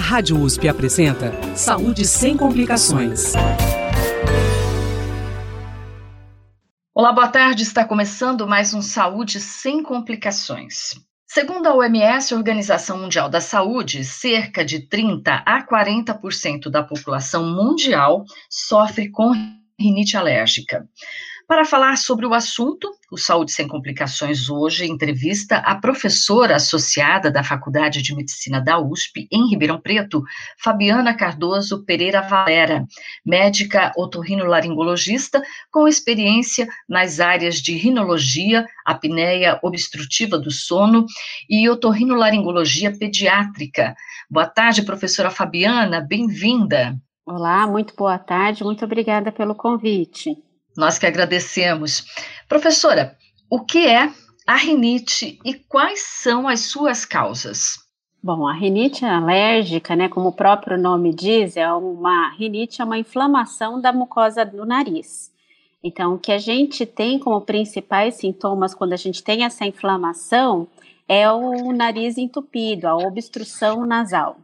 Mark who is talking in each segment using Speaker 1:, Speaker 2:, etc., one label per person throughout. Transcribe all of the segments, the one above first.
Speaker 1: Rádio USP apresenta Saúde sem complicações.
Speaker 2: Olá, boa tarde. Está começando mais um Saúde sem complicações. Segundo a OMS, Organização Mundial da Saúde, cerca de 30 a 40% da população mundial sofre com rinite alérgica. Para falar sobre o assunto, o Saúde Sem Complicações hoje entrevista a professora associada da Faculdade de Medicina da USP, em Ribeirão Preto, Fabiana Cardoso Pereira Valera, médica otorrinolaringologista com experiência nas áreas de rinologia, apneia obstrutiva do sono e otorrinolaringologia pediátrica. Boa tarde, professora Fabiana, bem-vinda.
Speaker 3: Olá, muito boa tarde, muito obrigada pelo convite.
Speaker 2: Nós que agradecemos. Professora, o que é a rinite e quais são as suas causas?
Speaker 3: Bom, a rinite alérgica, né, como o próprio nome diz, é uma rinite é uma inflamação da mucosa do nariz. Então, o que a gente tem como principais sintomas quando a gente tem essa inflamação é o nariz entupido, a obstrução nasal.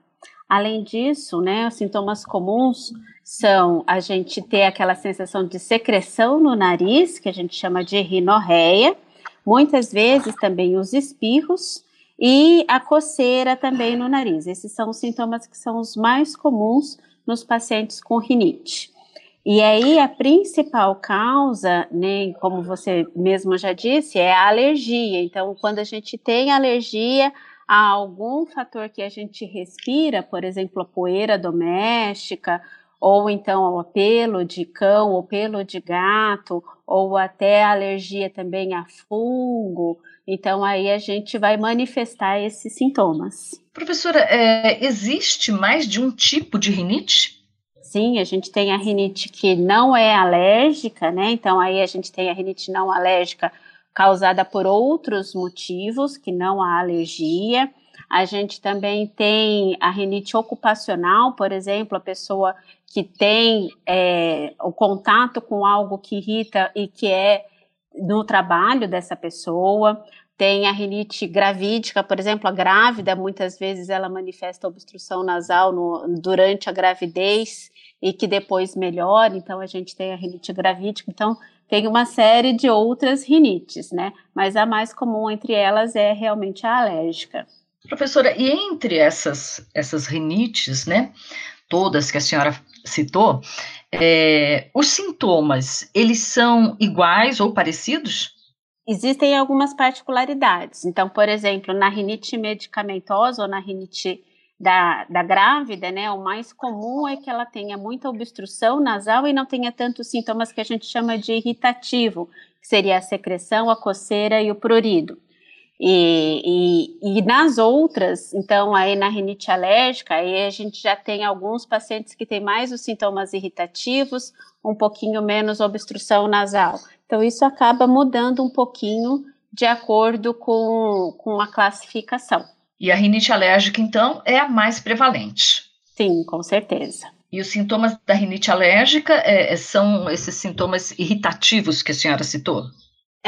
Speaker 3: Além disso, né, os sintomas comuns são a gente ter aquela sensação de secreção no nariz, que a gente chama de rinorreia, muitas vezes também os espirros e a coceira também no nariz. Esses são os sintomas que são os mais comuns nos pacientes com rinite. E aí a principal causa, né, como você mesmo já disse, é a alergia. Então, quando a gente tem alergia a algum fator que a gente respira, por exemplo, a poeira doméstica, ou então ao pelo de cão, ou pelo de gato, ou até alergia também a fungo. Então, aí a gente vai manifestar esses sintomas.
Speaker 2: Professora, é, existe mais de um tipo de rinite?
Speaker 3: Sim, a gente tem a rinite que não é alérgica, né? Então, aí a gente tem a rinite não alérgica causada por outros motivos, que não a alergia. A gente também tem a rinite ocupacional, por exemplo, a pessoa que tem é, o contato com algo que irrita e que é no trabalho dessa pessoa. Tem a rinite gravídica, por exemplo, a grávida, muitas vezes ela manifesta obstrução nasal no, durante a gravidez e que depois melhora, então a gente tem a rinite gravídica. Então, tem uma série de outras rinites, né? Mas a mais comum entre elas é realmente a alérgica.
Speaker 2: Professora, e entre essas, essas rinites, né, todas que a senhora citou, é, os sintomas, eles são iguais ou parecidos?
Speaker 3: Existem algumas particularidades. Então, por exemplo, na rinite medicamentosa ou na rinite da, da grávida, né, o mais comum é que ela tenha muita obstrução nasal e não tenha tantos sintomas que a gente chama de irritativo, que seria a secreção, a coceira e o prurido. E, e, e, nas outras, então, aí na rinite alérgica, aí a gente já tem alguns pacientes que têm mais os sintomas irritativos, um pouquinho menos obstrução nasal. Então, isso acaba mudando um pouquinho de acordo com, com a classificação.
Speaker 2: E a rinite alérgica, então, é a mais prevalente.
Speaker 3: Sim, com certeza.
Speaker 2: E os sintomas da rinite alérgica é, é, são esses sintomas irritativos que a senhora citou?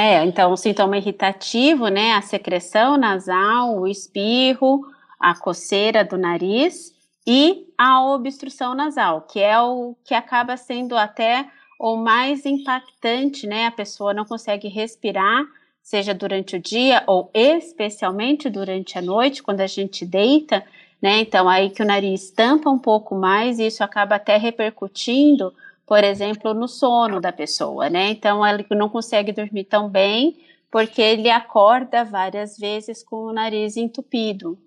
Speaker 3: É, então, o sintoma irritativo, né, a secreção nasal, o espirro, a coceira do nariz e a obstrução nasal, que é o que acaba sendo até o mais impactante, né? A pessoa não consegue respirar seja durante o dia ou especialmente durante a noite, quando a gente deita, né? Então, aí que o nariz tampa um pouco mais e isso acaba até repercutindo, por exemplo, no sono da pessoa, né? Então, ele não consegue dormir tão bem porque ele acorda várias vezes com o nariz entupido.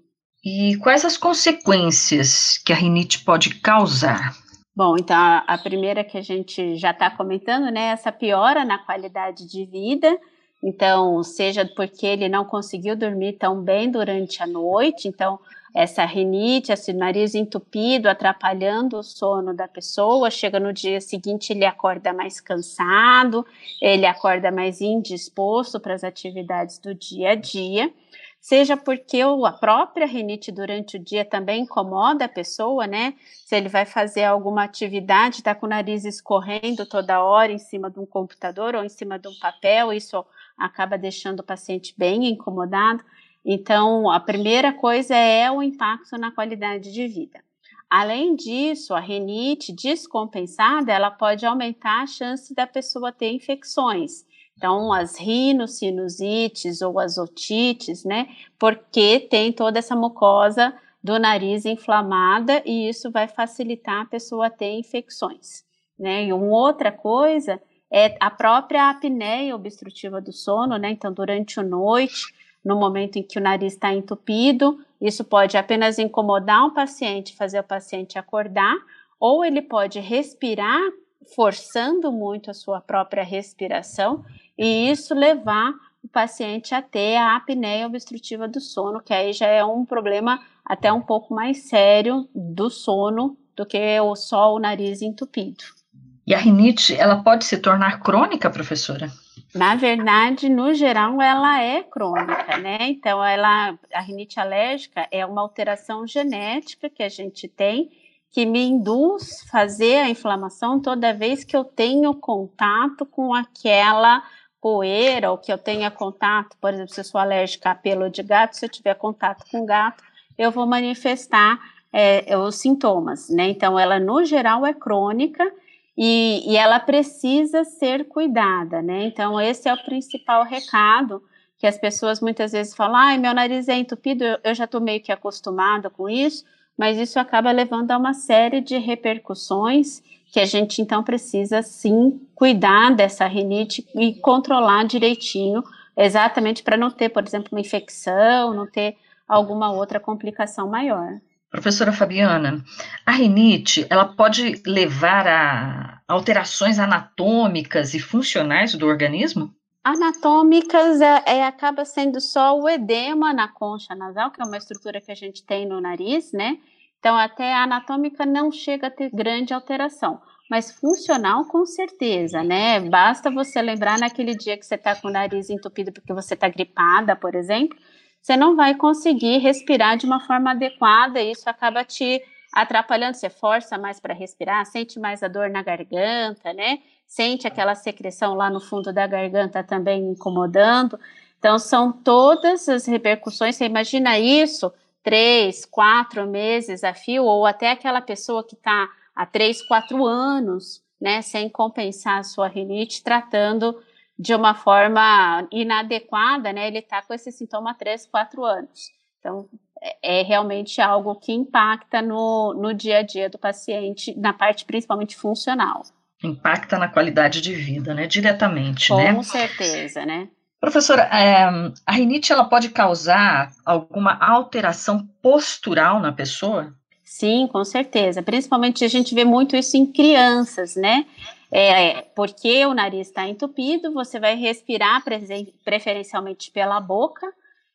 Speaker 2: E quais as consequências que a rinite pode causar?
Speaker 3: Bom, então a, a primeira que a gente já está comentando, né? Essa piora na qualidade de vida então, seja porque ele não conseguiu dormir tão bem durante a noite, então essa rinite, esse nariz entupido, atrapalhando o sono da pessoa, chega no dia seguinte ele acorda mais cansado, ele acorda mais indisposto para as atividades do dia a dia, seja porque a própria rinite durante o dia também incomoda a pessoa, né? Se ele vai fazer alguma atividade, está com o nariz escorrendo toda hora em cima de um computador ou em cima de um papel, isso acaba deixando o paciente bem incomodado. Então, a primeira coisa é o impacto na qualidade de vida. Além disso, a rinite descompensada, ela pode aumentar a chance da pessoa ter infecções. Então, as rinossinusites ou as otites, né? Porque tem toda essa mucosa do nariz inflamada e isso vai facilitar a pessoa ter infecções, né? E uma outra coisa é a própria apneia obstrutiva do sono, né? Então, durante a noite, no momento em que o nariz está entupido, isso pode apenas incomodar o paciente, fazer o paciente acordar, ou ele pode respirar forçando muito a sua própria respiração e isso levar o paciente a ter a apneia obstrutiva do sono, que aí já é um problema até um pouco mais sério do sono do que só o nariz entupido.
Speaker 2: E a rinite, ela pode se tornar crônica, professora?
Speaker 3: Na verdade, no geral, ela é crônica, né? Então, ela, a rinite alérgica é uma alteração genética que a gente tem que me induz fazer a inflamação toda vez que eu tenho contato com aquela poeira ou que eu tenha contato, por exemplo, se eu sou alérgica a pelo de gato, se eu tiver contato com gato, eu vou manifestar é, os sintomas, né? Então, ela no geral é crônica e, e ela precisa ser cuidada, né? Então, esse é o principal recado que as pessoas muitas vezes falam: ai, meu nariz é entupido, eu, eu já estou meio que acostumada com isso, mas isso acaba levando a uma série de repercussões que a gente então precisa sim cuidar dessa rinite e controlar direitinho, exatamente para não ter, por exemplo, uma infecção, não ter alguma outra complicação maior.
Speaker 2: Professora Fabiana, a rinite, ela pode levar a alterações anatômicas e funcionais do organismo?
Speaker 3: Anatômicas é, é, acaba sendo só o edema na concha nasal, que é uma estrutura que a gente tem no nariz, né? Então, até a anatômica não chega a ter grande alteração, mas funcional com certeza, né? Basta você lembrar naquele dia que você está com o nariz entupido porque você está gripada, por exemplo, você não vai conseguir respirar de uma forma adequada e isso acaba te atrapalhando. Você força mais para respirar, sente mais a dor na garganta, né? Sente aquela secreção lá no fundo da garganta também incomodando. Então, são todas as repercussões. Você imagina isso três, quatro meses a fio, ou até aquela pessoa que está há três, quatro anos, né, sem compensar a sua rinite, tratando de uma forma inadequada, né? Ele está com esse sintoma há 3, 4 anos. Então, é, é realmente algo que impacta no, no dia a dia do paciente, na parte principalmente funcional.
Speaker 2: Impacta na qualidade de vida, né? Diretamente,
Speaker 3: com
Speaker 2: né?
Speaker 3: Com certeza, né?
Speaker 2: Professora, é, a rinite ela pode causar alguma alteração postural na pessoa?
Speaker 3: Sim, com certeza. Principalmente a gente vê muito isso em crianças, né? É, porque o nariz está entupido, você vai respirar preferencialmente pela boca,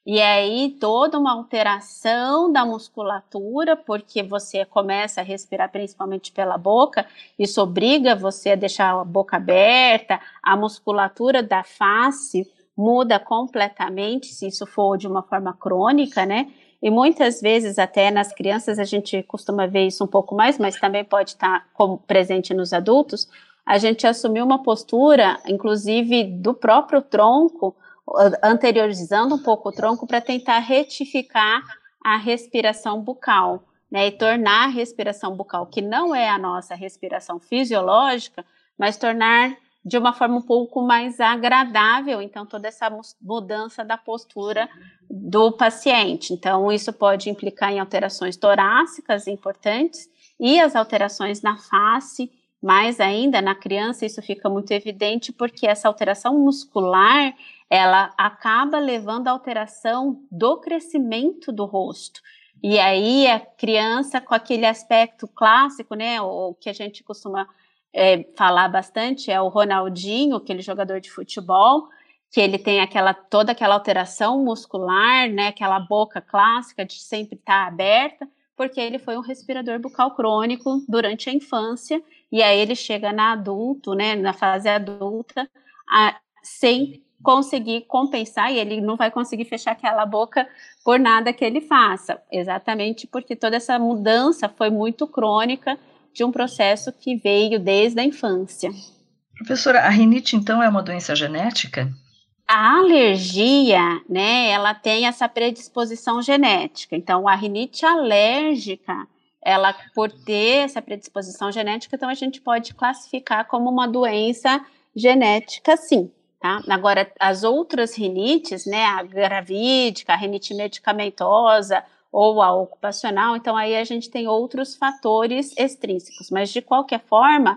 Speaker 3: e aí toda uma alteração da musculatura, porque você começa a respirar principalmente pela boca, isso obriga você a deixar a boca aberta, a musculatura da face muda completamente, se isso for de uma forma crônica, né? E muitas vezes, até nas crianças, a gente costuma ver isso um pouco mais, mas também pode estar como presente nos adultos, a gente assumiu uma postura, inclusive do próprio tronco, anteriorizando um pouco o tronco para tentar retificar a respiração bucal, né, e tornar a respiração bucal, que não é a nossa respiração fisiológica, mas tornar de uma forma um pouco mais agradável, então toda essa mudança da postura do paciente. Então isso pode implicar em alterações torácicas importantes e as alterações na face mais ainda na criança isso fica muito evidente porque essa alteração muscular ela acaba levando à alteração do crescimento do rosto. E aí a criança com aquele aspecto clássico, né, o que a gente costuma é, falar bastante é o Ronaldinho, aquele jogador de futebol, que ele tem aquela toda aquela alteração muscular, né, aquela boca clássica de sempre estar tá aberta, porque ele foi um respirador bucal crônico durante a infância e aí ele chega na adulto, né, na fase adulta, a, sem conseguir compensar e ele não vai conseguir fechar aquela boca por nada que ele faça, exatamente porque toda essa mudança foi muito crônica de um processo que veio desde a infância.
Speaker 2: Professora, a rinite então é uma doença genética?
Speaker 3: A alergia, né, ela tem essa predisposição genética. Então, a rinite alérgica, ela, por ter essa predisposição genética, então a gente pode classificar como uma doença genética, sim. Tá? Agora, as outras rinites, né, a gravídica, a rinite medicamentosa ou a ocupacional, então aí a gente tem outros fatores extrínsecos, mas de qualquer forma,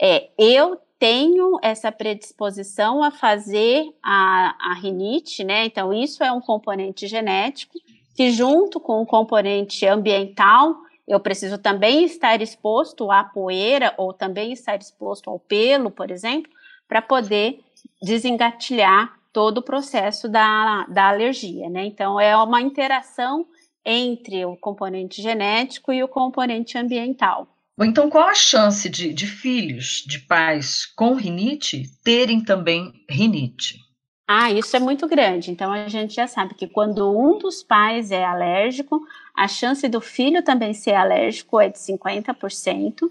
Speaker 3: é, eu tenho essa predisposição a fazer a, a rinite, né? Então, isso é um componente genético, que junto com o componente ambiental, eu preciso também estar exposto à poeira ou também estar exposto ao pelo, por exemplo, para poder desengatilhar todo o processo da, da alergia, né? Então, é uma interação entre o componente genético e o componente ambiental.
Speaker 2: Então, qual a chance de, de filhos de pais com rinite terem também rinite?
Speaker 3: Ah, isso é muito grande. Então, a gente já sabe que quando um dos pais é alérgico, a chance do filho também ser alérgico é de 50%,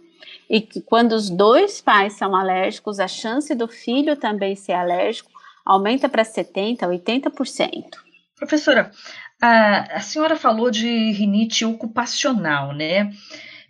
Speaker 3: e que quando os dois pais são alérgicos, a chance do filho também ser alérgico aumenta para 70%, 80%.
Speaker 2: Professora, a, a senhora falou de rinite ocupacional, né?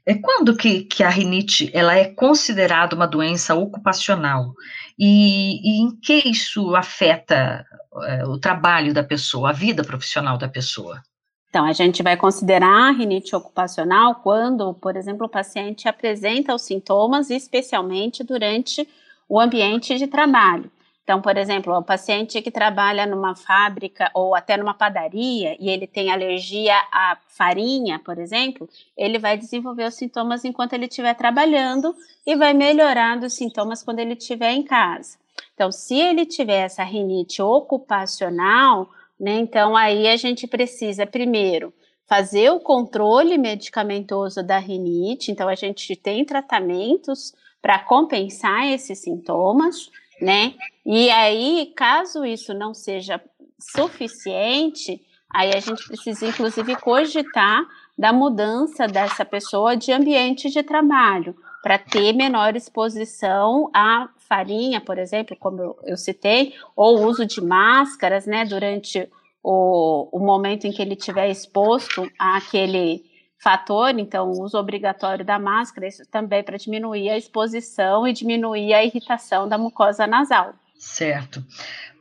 Speaker 2: É quando que, que a rinite ela é considerada uma doença ocupacional e, e em que isso afeta é, o trabalho da pessoa, a vida profissional da pessoa?
Speaker 3: Então, a gente vai considerar a rinite ocupacional quando, por exemplo, o paciente apresenta os sintomas, especialmente durante o ambiente de trabalho. Então, por exemplo, o paciente que trabalha numa fábrica ou até numa padaria e ele tem alergia à farinha, por exemplo, ele vai desenvolver os sintomas enquanto ele estiver trabalhando e vai melhorar os sintomas quando ele estiver em casa. Então, se ele tiver essa rinite ocupacional, né, então aí a gente precisa primeiro fazer o controle medicamentoso da rinite, então a gente tem tratamentos para compensar esses sintomas né? E aí, caso isso não seja suficiente, aí a gente precisa, inclusive, cogitar da mudança dessa pessoa de ambiente de trabalho, para ter menor exposição à farinha, por exemplo, como eu, citei, ou uso de máscaras, né, durante o, o momento em que ele estiver exposto àquele fator, então, o uso obrigatório da máscara, isso também para diminuir a exposição e diminuir a irritação da mucosa nasal.
Speaker 2: Certo.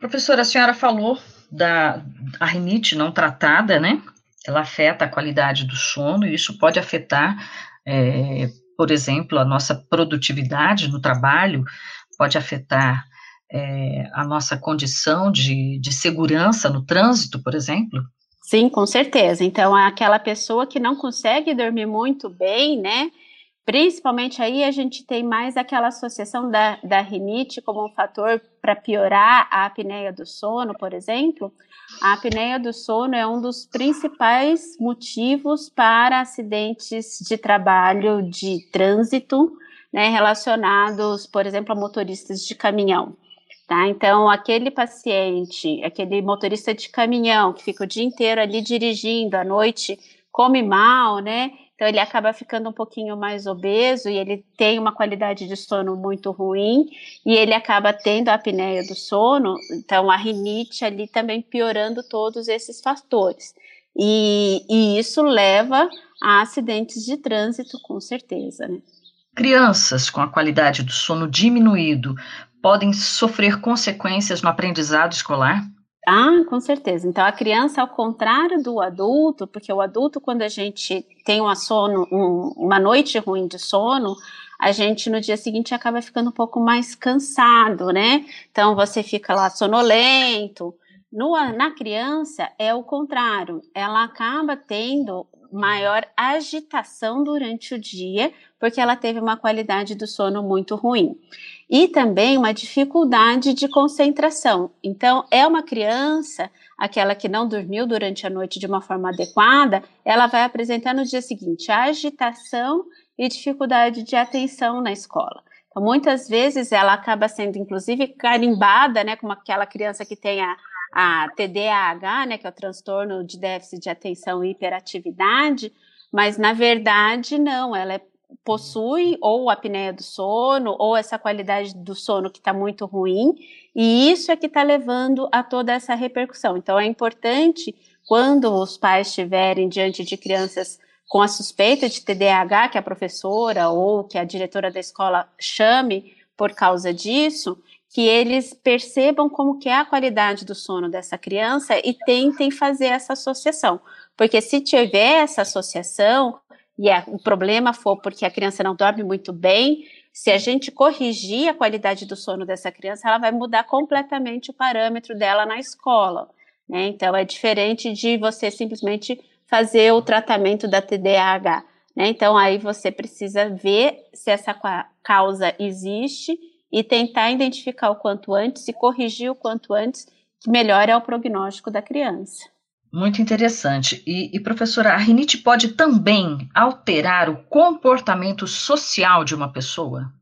Speaker 2: Professora, a senhora falou da a rinite não tratada, né? Ela afeta a qualidade do sono e isso pode afetar, é, por exemplo, a nossa produtividade no trabalho, pode afetar é, a nossa condição de, de segurança no trânsito, por exemplo.
Speaker 3: Sim, com certeza. Então, aquela pessoa que não consegue dormir muito bem, né? Principalmente aí a gente tem mais aquela associação da, da rinite como um fator para piorar a apneia do sono, por exemplo. A apneia do sono é um dos principais motivos para acidentes de trabalho de trânsito, né, relacionados, por exemplo, a motoristas de caminhão. Tá? Então, aquele paciente, aquele motorista de caminhão que fica o dia inteiro ali dirigindo, à noite come mal, né? Então, ele acaba ficando um pouquinho mais obeso e ele tem uma qualidade de sono muito ruim e ele acaba tendo a apneia do sono, então a rinite ali também piorando todos esses fatores. E, e isso leva a acidentes de trânsito, com certeza, né?
Speaker 2: Crianças com a qualidade do sono diminuído podem sofrer consequências no aprendizado escolar?
Speaker 3: Ah, com certeza. Então, a criança, ao contrário do adulto, porque o adulto, quando a gente tem uma, sono, um, uma noite ruim de sono, a gente no dia seguinte acaba ficando um pouco mais cansado, né? Então, você fica lá sonolento. No, na criança, é o contrário, ela acaba tendo maior agitação durante o dia, porque ela teve uma qualidade do sono muito ruim e também uma dificuldade de concentração. Então, é uma criança, aquela que não dormiu durante a noite de uma forma adequada, ela vai apresentar no dia seguinte agitação e dificuldade de atenção na escola. Então, muitas vezes ela acaba sendo, inclusive, carimbada, né, como aquela criança que tem a, a TDAH, né, que é o transtorno de déficit de atenção e hiperatividade, mas na verdade não, ela é possui ou apneia do sono ou essa qualidade do sono que está muito ruim, e isso é que está levando a toda essa repercussão. Então é importante quando os pais estiverem diante de crianças com a suspeita de TDAH, que a professora ou que a diretora da escola chame por causa disso, que eles percebam como que é a qualidade do sono dessa criança e tentem fazer essa associação. Porque se tiver essa associação, e é, o problema for porque a criança não dorme muito bem, se a gente corrigir a qualidade do sono dessa criança, ela vai mudar completamente o parâmetro dela na escola. Né? Então, é diferente de você simplesmente fazer o tratamento da TDAH. Né? Então, aí você precisa ver se essa causa existe e tentar identificar o quanto antes e corrigir o quanto antes, que melhor é o prognóstico da criança.
Speaker 2: Muito interessante. E, e, professora, a rinite pode também alterar o comportamento social de uma pessoa?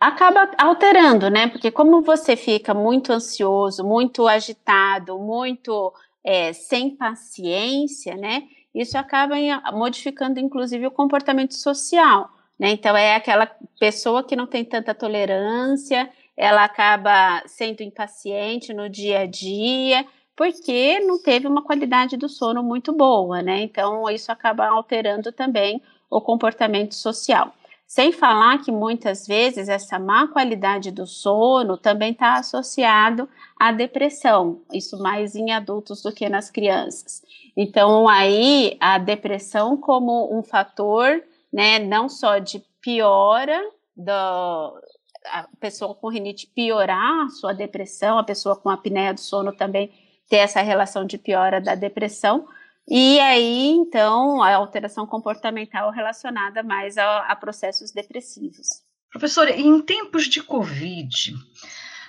Speaker 3: Acaba alterando, né? Porque como você fica muito ansioso, muito agitado, muito é, sem paciência, né? Isso acaba modificando, inclusive, o comportamento social. Né? Então, é aquela pessoa que não tem tanta tolerância, ela acaba sendo impaciente no dia a dia, porque não teve uma qualidade do sono muito boa, né? Então, isso acaba alterando também o comportamento social. Sem falar que muitas vezes essa má qualidade do sono também está associado à depressão, isso mais em adultos do que nas crianças. Então, aí a depressão como um fator, né, não só de piora do, a pessoa com rinite piorar a sua depressão, a pessoa com apneia do sono também ter essa relação de piora da depressão, e aí, então, a alteração comportamental relacionada mais a, a processos depressivos.
Speaker 2: Professora, em tempos de Covid,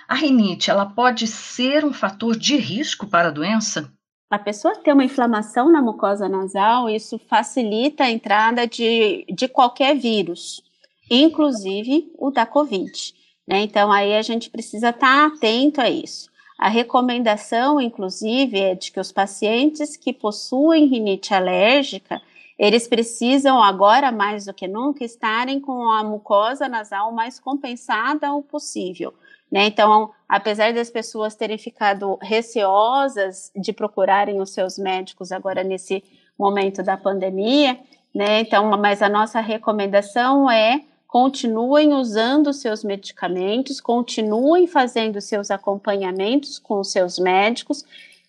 Speaker 2: a rinite, ela pode ser um fator de risco para a doença?
Speaker 3: A pessoa ter uma inflamação na mucosa nasal, isso facilita a entrada de, de qualquer vírus, inclusive o da Covid. Né? Então, aí a gente precisa estar atento a isso. A recomendação, inclusive, é de que os pacientes que possuem rinite alérgica, eles precisam agora mais do que nunca estarem com a mucosa nasal mais compensada o possível. Né? Então, apesar das pessoas terem ficado receosas de procurarem os seus médicos agora nesse momento da pandemia, né? Então, mas a nossa recomendação é continuem usando seus medicamentos, continuem fazendo seus acompanhamentos com os seus médicos,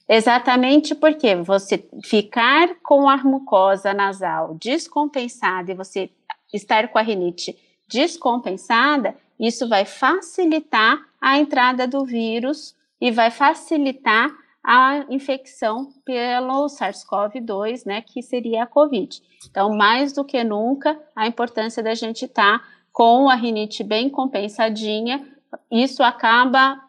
Speaker 3: exatamente porque você ficar com a mucosa nasal descompensada e você estar com a rinite descompensada, isso vai facilitar a entrada do vírus e vai facilitar a infecção pelo SARS-CoV-2, né, que seria a COVID. Então, mais do que nunca, a importância da gente estar tá com a rinite bem compensadinha, isso acaba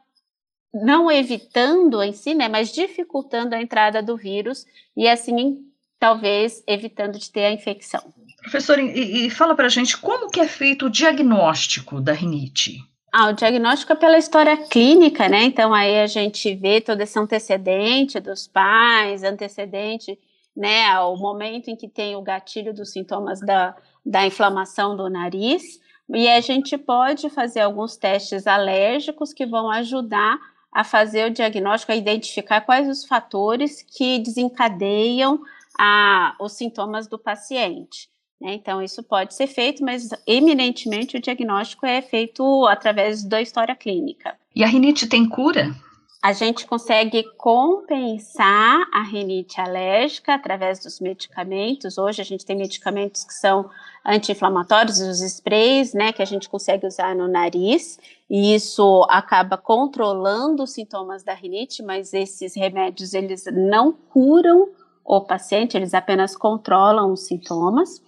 Speaker 3: não evitando em si, né, mas dificultando a entrada do vírus e assim talvez evitando de ter a infecção.
Speaker 2: Professor, e, e fala para a gente como que é feito o diagnóstico da rinite?
Speaker 3: Ah, o diagnóstico é pela história clínica, né? Então aí a gente vê todo esse antecedente dos pais, antecedente, né, ao momento em que tem o gatilho dos sintomas da, da inflamação do nariz. E a gente pode fazer alguns testes alérgicos que vão ajudar a fazer o diagnóstico, a identificar quais os fatores que desencadeiam a, os sintomas do paciente. Né? Então, isso pode ser feito, mas eminentemente o diagnóstico é feito através da história clínica.
Speaker 2: E a rinite tem cura?
Speaker 3: A gente consegue compensar a rinite alérgica através dos medicamentos. Hoje a gente tem medicamentos que são anti-inflamatórios, os sprays, né, que a gente consegue usar no nariz, e isso acaba controlando os sintomas da rinite, mas esses remédios eles não curam o paciente, eles apenas controlam os sintomas.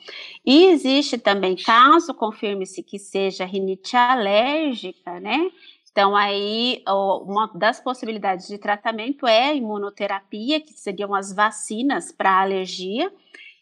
Speaker 3: E existe também, caso confirme-se que seja rinite alérgica, né, então, aí, uma das possibilidades de tratamento é a imunoterapia, que seriam as vacinas para alergia.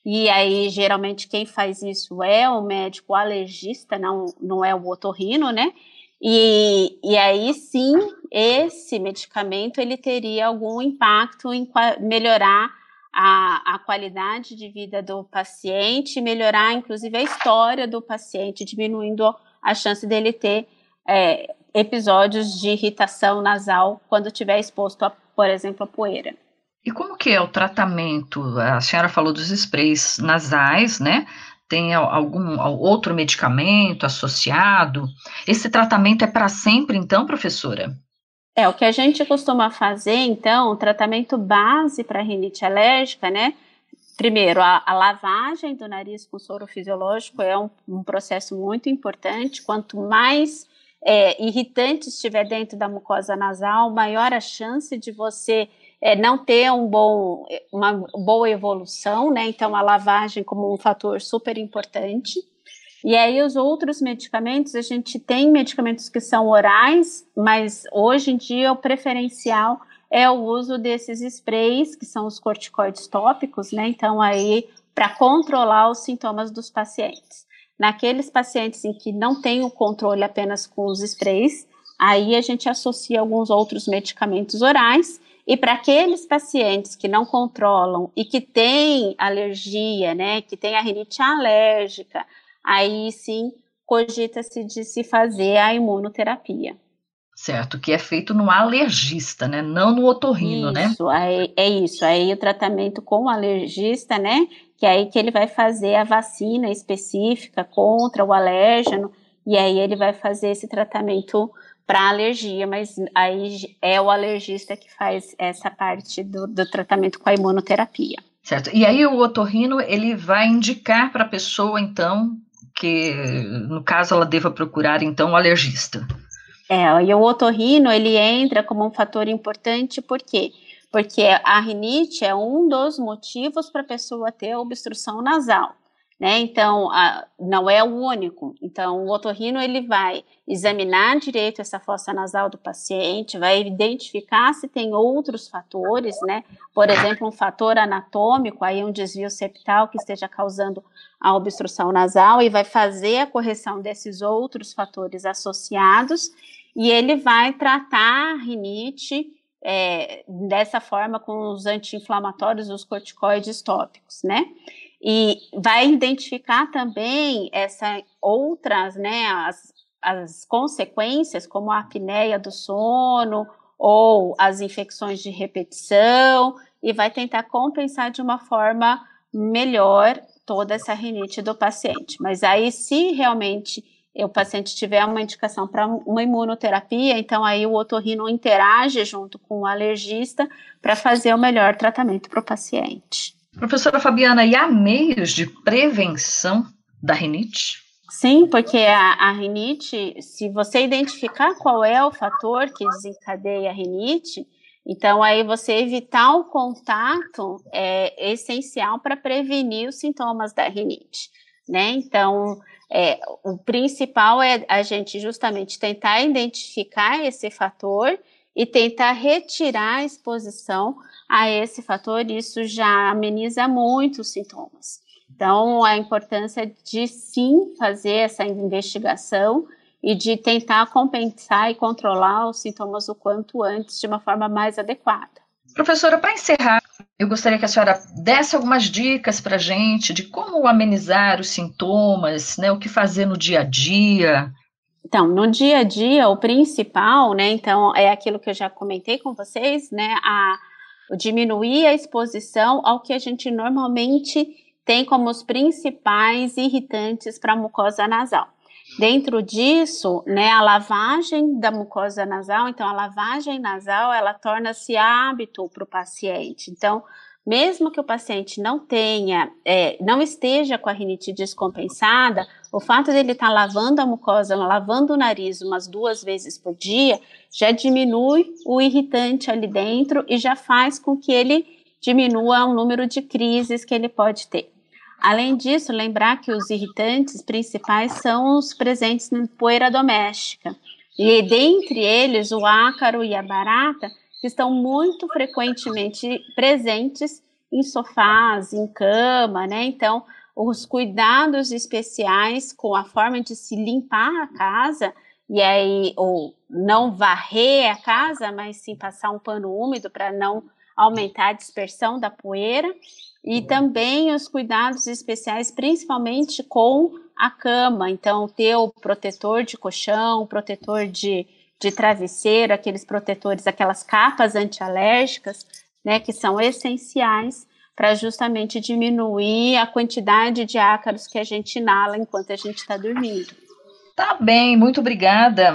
Speaker 3: E aí, geralmente, quem faz isso é o médico alergista, não, não é o otorrino, né? E, e aí, sim, esse medicamento, ele teria algum impacto em melhorar a, a qualidade de vida do paciente, melhorar, inclusive, a história do paciente, diminuindo a chance dele ter é, episódios de irritação nasal quando estiver exposto, a, por exemplo, a poeira.
Speaker 2: E como que é o tratamento? A senhora falou dos sprays nasais, né? Tem algum outro medicamento associado? Esse tratamento é para sempre, então, professora?
Speaker 3: É, o que a gente costuma fazer, então, o tratamento base para rinite alérgica, né? Primeiro, a, a, lavagem do nariz com soro fisiológico é um, um processo muito importante. Quanto mais é, irritante estiver dentro da mucosa nasal, maior a chance de você é, não ter um bom, uma boa evolução, né? Então, a lavagem como um fator super importante. E aí, os outros medicamentos, a gente tem medicamentos que são orais, mas hoje em dia o preferencial é o uso desses sprays, que são os corticoides tópicos, né? Então, aí, para controlar os sintomas dos pacientes. Naqueles pacientes em que não tem o controle apenas com os sprays, aí a gente associa alguns outros medicamentos orais. E para aqueles pacientes que não controlam e que têm alergia, né, que têm a rinite alérgica, aí sim cogita-se de se fazer a imunoterapia.
Speaker 2: Certo, que é feito no alergista, né? Não no otorrino,
Speaker 3: né? isso, né? É, é isso. Aí o tratamento com o alergista, né? Que é aí que ele vai fazer a vacina específica contra o alérgeno, e aí ele vai fazer esse tratamento para alergia, mas aí é o alergista que faz essa parte do, do tratamento com a imunoterapia.
Speaker 2: Certo. E aí o otorrino, ele vai indicar para a pessoa, então, que no caso ela deva procurar, então, o alergista.
Speaker 3: É, e o otorrino, ele entra como um fator importante, por quê? Porque a rinite é um dos motivos para a pessoa ter obstrução nasal né? Então, a, não é o único. Então, o otorrino ele vai examinar direito essa fossa nasal do paciente, vai identificar se tem outros fatores, né? Por exemplo, um fator anatômico, aí um desvio septal que esteja causando a obstrução nasal e vai fazer a correção desses outros fatores associados e ele vai tratar a rinite é, dessa forma com os anti-inflamatórios, os corticoides tópicos, né? E vai identificar também essas outras, né, as, as consequências, como a apneia do sono ou as infecções de repetição, e vai tentar compensar de uma forma melhor toda essa rinite do paciente. Mas aí, se realmente o paciente tiver uma indicação para uma imunoterapia, então aí o otorrino interage junto com o alergista para fazer o melhor tratamento para o paciente.
Speaker 2: Professora Fabiana, e há meios de prevenção da rinite?
Speaker 3: Sim, porque a, a, rinite, se você identificar qual é o fator que desencadeia a rinite, então aí você evitar o contato é essencial para prevenir os sintomas da rinite, né? Então, é, o principal é a gente justamente tentar identificar esse fator e tentar retirar a exposição a esse fator, isso já ameniza muito os sintomas. Então, a importância de sim fazer essa investigação e de tentar compensar e controlar os sintomas o quanto antes de uma forma mais adequada.
Speaker 2: Professora, para encerrar, eu gostaria que a senhora desse algumas dicas para a gente de como amenizar os sintomas, né, o que fazer no dia a dia,
Speaker 3: então, no dia a dia, o principal, né, então, é aquilo que eu já comentei com vocês, né, a diminuir a exposição ao que a gente normalmente tem como os principais irritantes para a mucosa nasal. Dentro disso, né, a lavagem da mucosa nasal, então a lavagem nasal, ela torna-se hábito para o paciente. Então, mesmo que o paciente não tenha, é, não esteja com a rinite descompensada, o fato dele estar tá lavando a mucosa, lavando o nariz umas duas vezes por dia, já diminui o irritante ali dentro e já faz com que ele diminua o número de crises que ele pode ter. Além disso, lembrar que os irritantes principais são os presentes na poeira doméstica. E dentre eles, o ácaro e a barata que estão muito frequentemente presentes em sofás, em cama, né? Então, os cuidados especiais com a forma de se limpar a casa, e aí, ou não varrer a casa, mas sim passar um pano úmido para não aumentar a dispersão da poeira, e também os cuidados especiais, principalmente com a cama, então ter o protetor de colchão, o protetor de de travesseiro, aqueles protetores, aquelas capas antialérgicas, né, que são essenciais para justamente diminuir a quantidade de ácaros que a gente inala enquanto a gente está dormindo.
Speaker 2: Tá bem, muito obrigada.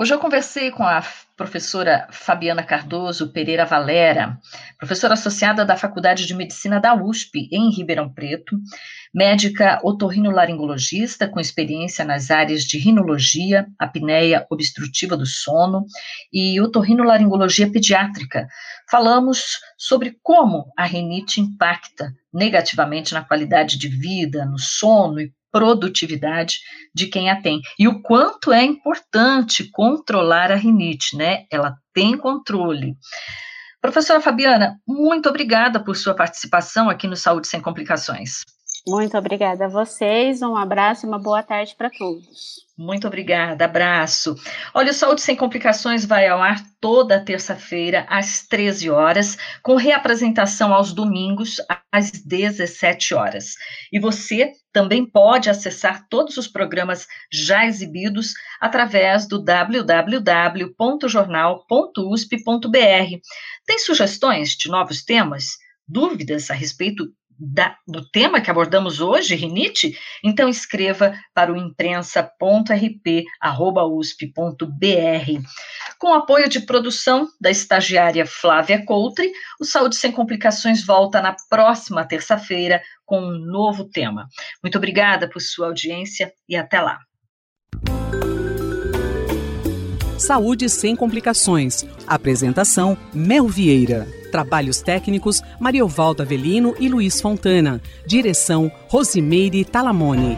Speaker 2: Hoje eu conversei com a professora Fabiana Cardoso Pereira Valera, professora associada da Faculdade de Medicina da USP, em Ribeirão Preto, médica otorrinolaringologista com experiência nas áreas de rinologia, apneia obstrutiva do sono e otorrinolaringologia pediátrica. Falamos sobre como a rinite impacta negativamente na qualidade de vida, no sono e produtividade de quem a tem. E o quanto é importante controlar a rinite, né? Ela tem controle. Professora Fabiana, muito obrigada por sua participação aqui no Saúde Sem Complicações.
Speaker 3: Muito obrigada a vocês, um abraço e uma boa tarde para todos.
Speaker 2: Muito obrigada, abraço. Olha, o Saúde Sem Complicações vai ao ar toda terça-feira, às 13 horas, com reapresentação aos domingos, às 17 horas. E você também pode acessar todos os programas já exibidos através do www.jornal.usp.br. Tem sugestões de novos temas? Dúvidas a respeito da, do tema que abordamos hoje, rinite, então escreva para o imprensa.rp.usp.br. Com apoio de produção da estagiária Flávia Coutre, o Saúde Sem Complicações volta na próxima terça-feira com um novo tema. Muito obrigada por sua audiência e até lá.
Speaker 1: Saúde Sem Complicações. Apresentação: Mel Vieira. Trabalhos técnicos: Mariovaldo Avelino e Luiz Fontana. Direção: Rosimeire Talamone.